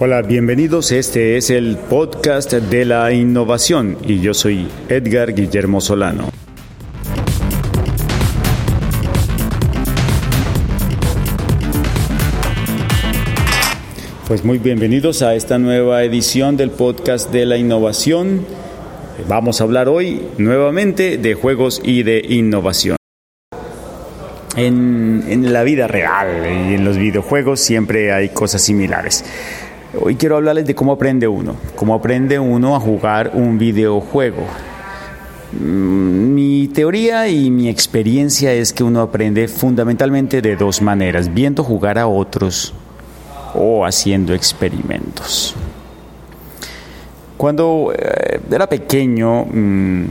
Hola, bienvenidos. Este es el podcast de la innovación y yo soy Edgar Guillermo Solano. Pues muy bienvenidos a esta nueva edición del podcast de la innovación. Vamos a hablar hoy nuevamente de juegos y de innovación. En, en, la vida real y en los videojuegos siempre hay cosas similares. Hoy quiero hablarles de cómo aprende uno, cómo aprende uno a jugar un videojuego. Mm, mi teoría y mi experiencia es que uno aprende fundamentalmente de dos maneras, viendo jugar a otros o haciendo experimentos. Cuando eh, era pequeño, mm,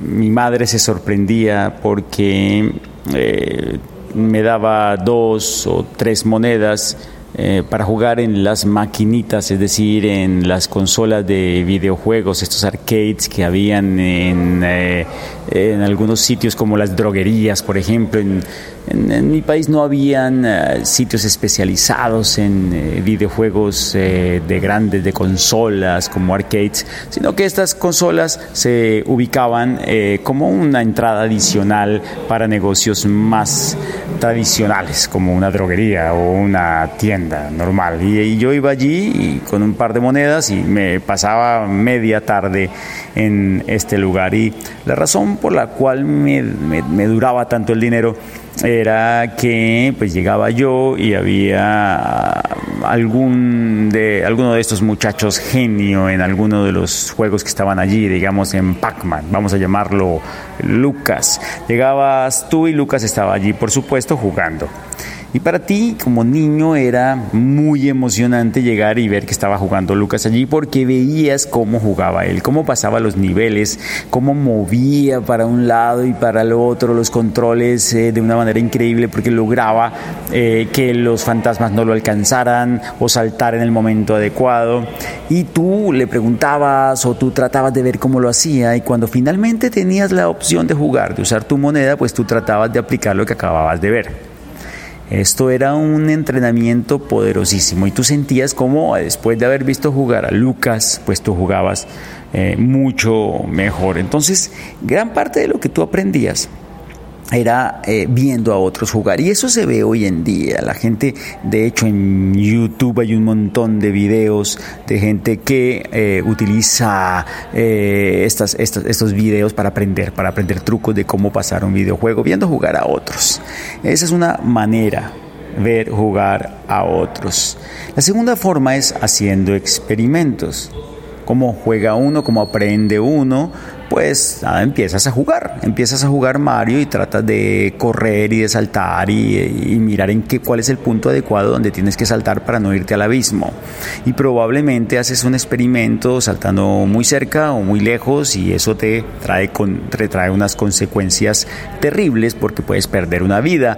mi madre se sorprendía porque eh, me daba dos o tres monedas eh, para jugar en las maquinitas, es decir, en las consolas de videojuegos, estos arcades que habían en, eh, en algunos sitios como las droguerías, por ejemplo. En, en, mi país no habían uh, sitios especializados en uh, videojuegos uh, de grandes, de consolas como arcades, sino que estas consolas se ubicaban como una entrada adicional para negocios más tradicionales, como una droguería o una tienda normal. Y, yo iba allí con un par de monedas y me pasaba media tarde en este lugar. Y la razón por la cual me duraba tanto el dinero era que pues llegaba yo y había algún de alguno de estos muchachos genio en alguno de los juegos que estaban allí, digamos en Pac-Man, vamos a llamarlo Lucas. Llegabas tú y Lucas estaba allí, por supuesto, jugando. Y para ti, como niño, era muy emocionante llegar y ver que estaba jugando Lucas allí porque veías cómo jugaba él, cómo pasaba los niveles, cómo movía para un lado y para el otro los controles eh, de una manera increíble porque lograba eh, que los fantasmas no lo alcanzaran o saltar en el momento adecuado. Y tú le preguntabas o tú tratabas de ver cómo lo hacía y cuando finalmente tenías la opción de jugar, de usar tu moneda, pues tú tratabas de aplicar lo que acababas de ver. Esto era un entrenamiento poderosísimo y tú sentías como después de haber visto jugar a Lucas, pues tú jugabas eh, mucho mejor. Entonces, gran parte de lo que tú aprendías era eh, viendo a otros jugar. Y eso se ve hoy en día. La gente, de hecho, en YouTube hay un montón de videos de gente que eh, utiliza eh, estas, estas, estos videos para aprender, para aprender trucos de cómo pasar un videojuego, viendo jugar a otros. Esa es una manera ver jugar a otros. La segunda forma es haciendo experimentos. Cómo juega uno, cómo aprende uno, pues nada, empiezas a jugar, empiezas a jugar Mario y tratas de correr y de saltar y, mirar en qué, cuál es el punto adecuado donde tienes que saltar para no irte al abismo. Y probablemente haces un experimento saltando muy cerca o muy lejos y eso te trae, con, te trae unas consecuencias terribles porque puedes perder una vida.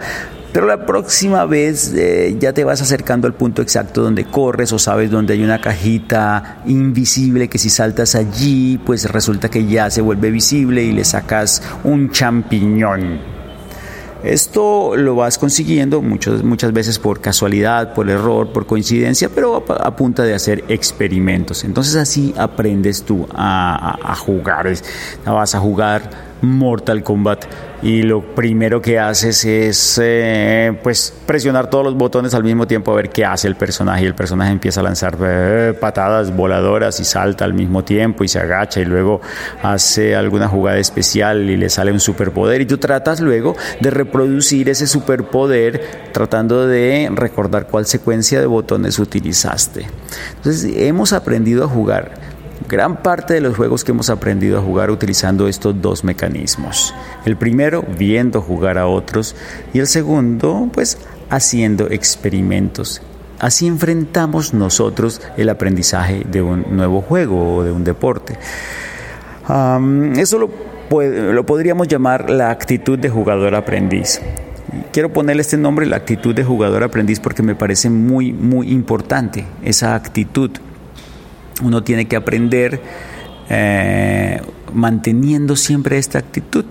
Pero la próxima vez eh, ya te vas acercando al punto exacto donde corres o sabes donde hay una cajita invisible que si saltas allí, pues resulta que ya se vuelve visible y le sacas un champiñón. Esto lo vas consiguiendo muchas, muchas veces por casualidad, por error, por coincidencia, pero a, a punta de hacer experimentos. Entonces así aprendes tú a, a, a jugar. Vas a jugar Mortal Kombat y lo primero que haces es eh, pues presionar todos los botones al mismo tiempo a ver qué hace el personaje y el personaje empieza a lanzar eh, patadas voladoras y salta al mismo tiempo y se agacha y luego hace alguna jugada especial y le sale un superpoder y tú tratas luego de reproducir ese superpoder tratando de recordar cuál secuencia de botones utilizaste. Entonces hemos aprendido a jugar gran parte de los juegos que hemos aprendido a jugar utilizando estos dos mecanismos. El primero, viendo jugar a otros, y el segundo, pues haciendo experimentos. Así enfrentamos nosotros el aprendizaje de un nuevo juego o de un deporte. Eso lo, lo podríamos llamar la actitud de jugador aprendiz. Quiero ponerle este nombre, la actitud de jugador aprendiz, porque me parece muy, muy importante esa actitud uno tiene que aprender eh, manteniendo siempre esta actitud.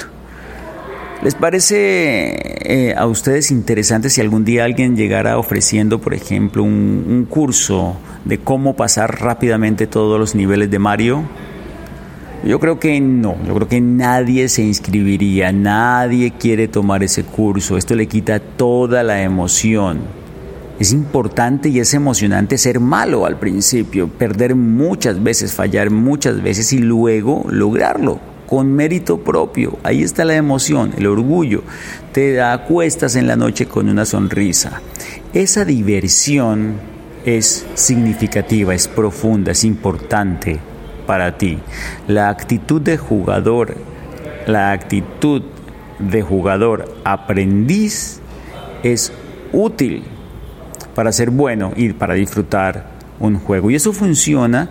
¿Les parece eh, a ustedes interesante si algún día alguien llegara ofreciendo, por ejemplo, un, un curso de cómo pasar rápidamente todos los niveles de Mario? Yo creo que no, yo creo que nadie se inscribiría, nadie quiere tomar ese curso, esto le quita toda la emoción. Es importante y es emocionante ser malo al principio, perder muchas veces, fallar muchas veces y luego lograrlo con mérito propio. Ahí está la emoción, el orgullo. Te acuestas en la noche con una sonrisa. Esa diversión es significativa, es profunda, es importante para ti. La actitud de jugador, la actitud de jugador aprendiz es útil para ser bueno y para disfrutar un juego. Y eso funciona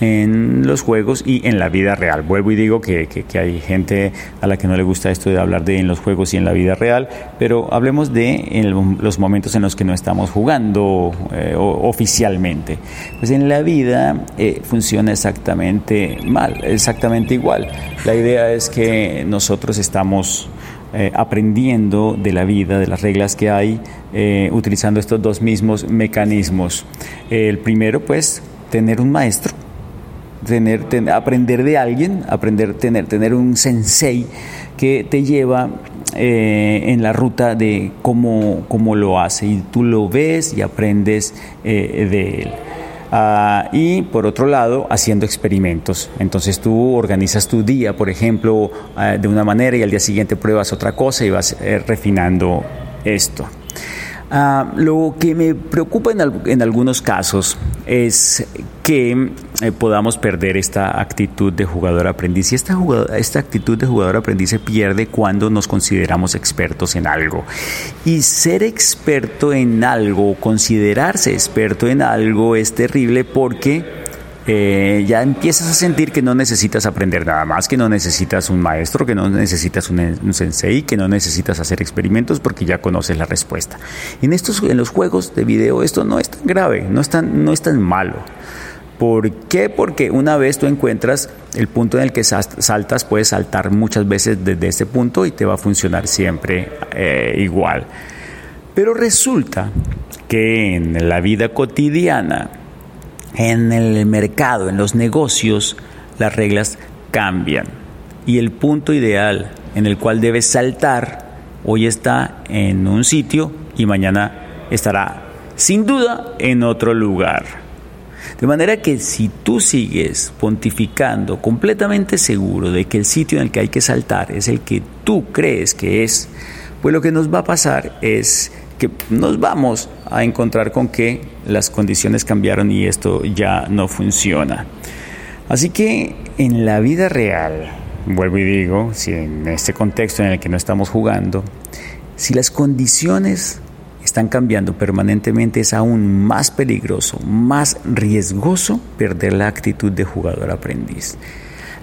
en los juegos y en la vida real. Vuelvo y digo que, hay gente a la que no le gusta esto de hablar de en los juegos y en la vida real, pero hablemos de en los momentos en los que no estamos jugando eh, oficialmente. Pues en la vida eh, funciona exactamente mal, exactamente igual. La idea es que nosotros estamos eh, aprendiendo de la vida, de las reglas que hay, utilizando estos dos mismos mecanismos. el primero, pues, tener un maestro aprender de alguien, aprender, tener, tener un sensei que te lleva eh, en la ruta de cómo, cómo, lo hace y tú lo ves y aprendes eh, de él. Ah, y por otro lado, haciendo experimentos. Entonces tú organizas tu día, por ejemplo, ah, de una manera y al día siguiente pruebas otra cosa y vas eh, refinando esto. Ah, lo que me preocupa en, algunos casos es que eh, podamos perder esta actitud de jugador aprendiz. Y esta, esta actitud de jugador aprendiz se pierde cuando nos consideramos expertos en algo. Y ser experto en algo, considerarse experto en algo es terrible porque eh, ya empiezas a sentir que no necesitas aprender nada más, que no necesitas un maestro, que no necesitas un, sensei, que no necesitas hacer experimentos porque ya conoces la respuesta. En, estos, en los juegos de video esto no es tan grave, no es tan, no es tan malo. ¿Por qué? Porque una vez tú encuentras el punto en el que saltas, puedes saltar muchas veces desde ese punto y te va a funcionar siempre eh, igual. Pero resulta que en la vida cotidiana, en el mercado, en los negocios, las reglas cambian. Y el punto ideal en el cual debes saltar hoy está en un sitio y mañana estará sin duda en otro lugar. De manera que si tú sigues pontificando completamente seguro de que el sitio en el que hay que saltar es el que tú crees que es, pues lo que nos va a pasar es que nos vamos a encontrar con que las condiciones cambiaron y esto ya no funciona. Así que en la vida real, vuelvo y digo, si en este contexto en el que no estamos jugando, si las condiciones están cambiando permanentemente es aún más peligroso, más riesgoso perder la actitud de jugador aprendiz.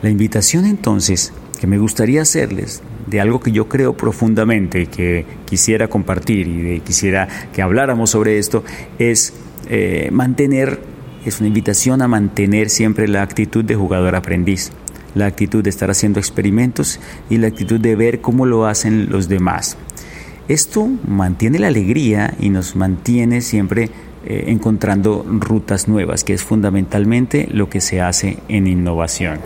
La invitación entonces que me gustaría hacerles de algo que yo creo profundamente y que quisiera compartir y de, quisiera que habláramos sobre esto es eh, mantener, es una invitación a mantener siempre la actitud de jugador aprendiz, la actitud de estar haciendo experimentos y la actitud de ver cómo lo hacen los demás. Esto mantiene la alegría y nos mantiene siempre eh, encontrando rutas nuevas, que es fundamentalmente lo que se hace en innovación.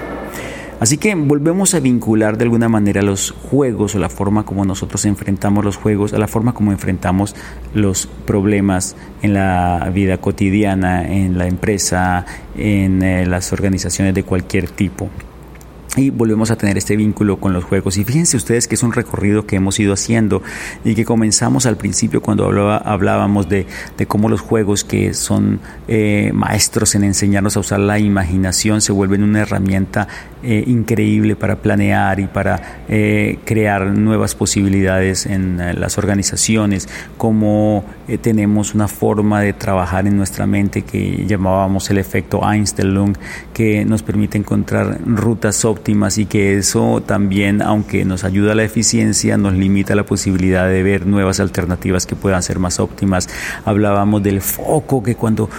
Así que volvemos a vincular de alguna manera los juegos o la forma como nosotros enfrentamos los juegos, a la forma como enfrentamos los problemas en la vida cotidiana, en la empresa, en eh, las organizaciones de cualquier tipo y volvemos a tener este vínculo con los juegos. Y fíjense ustedes que es un recorrido que hemos ido haciendo y que comenzamos al principio cuando hablábamos de, cómo los juegos que son eh, maestros en enseñarnos a usar la imaginación se vuelven una herramienta eh, increíble para planear y para eh, crear nuevas posibilidades en las organizaciones, como tenemos una forma de trabajar en nuestra mente que llamábamos el efecto Einstein-Lung, que nos permite encontrar rutas óptimas y que eso también, aunque nos ayuda a la eficiencia, nos limita la posibilidad de ver nuevas alternativas que puedan ser más óptimas. Hablábamos del foco, que cuando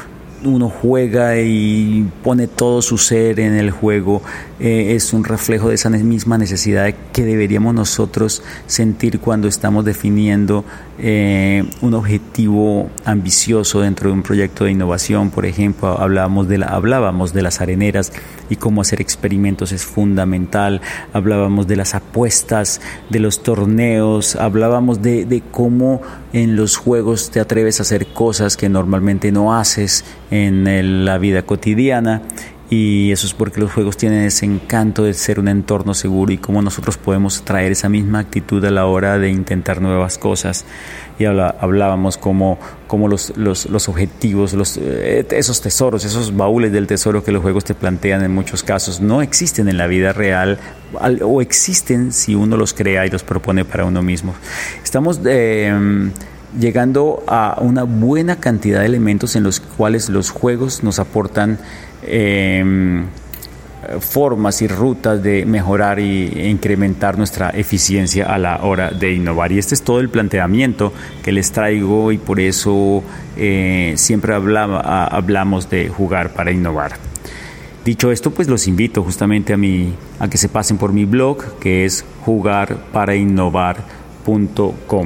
uno juega y pone todo su ser en el juego, eh, es un reflejo de esa misma necesidad que deberíamos nosotros sentir cuando estamos definiendo eh, un objetivo ambicioso dentro de un proyecto de innovación. Por ejemplo, hablábamos de, la, hablábamos de las areneras y cómo hacer experimentos es fundamental, hablábamos de las apuestas, de los torneos, hablábamos de, de cómo en los juegos te atreves a hacer cosas que normalmente no haces en la vida cotidiana y eso es porque los juegos tienen ese encanto de ser un entorno seguro y cómo nosotros podemos traer esa misma actitud a la hora de intentar nuevas cosas. Y hablábamos como, como los, los, los, objetivos, los, eh, esos tesoros, esos baúles del tesoro que los juegos te plantean en muchos casos, no existen en la vida real o existen si uno los crea y los propone para uno mismo. Estamos... Eh, llegando a una buena cantidad de elementos en los cuales los juegos nos aportan em, formas y rutas de mejorar e incrementar nuestra eficiencia a la hora de innovar. Y este es todo el planteamiento que les traigo y por eso eh, siempre hablamos de jugar para innovar. Dicho esto, pues los invito justamente a, mi, a que se pasen por mi blog que es jugar para innovar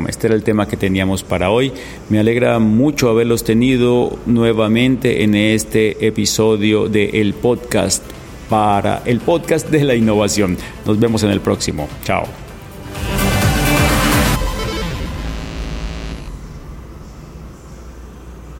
este era el tema que teníamos para hoy. Me alegra mucho haberlos tenido nuevamente en este episodio del podcast para el podcast de la innovación. Nos vemos en el próximo. Chao.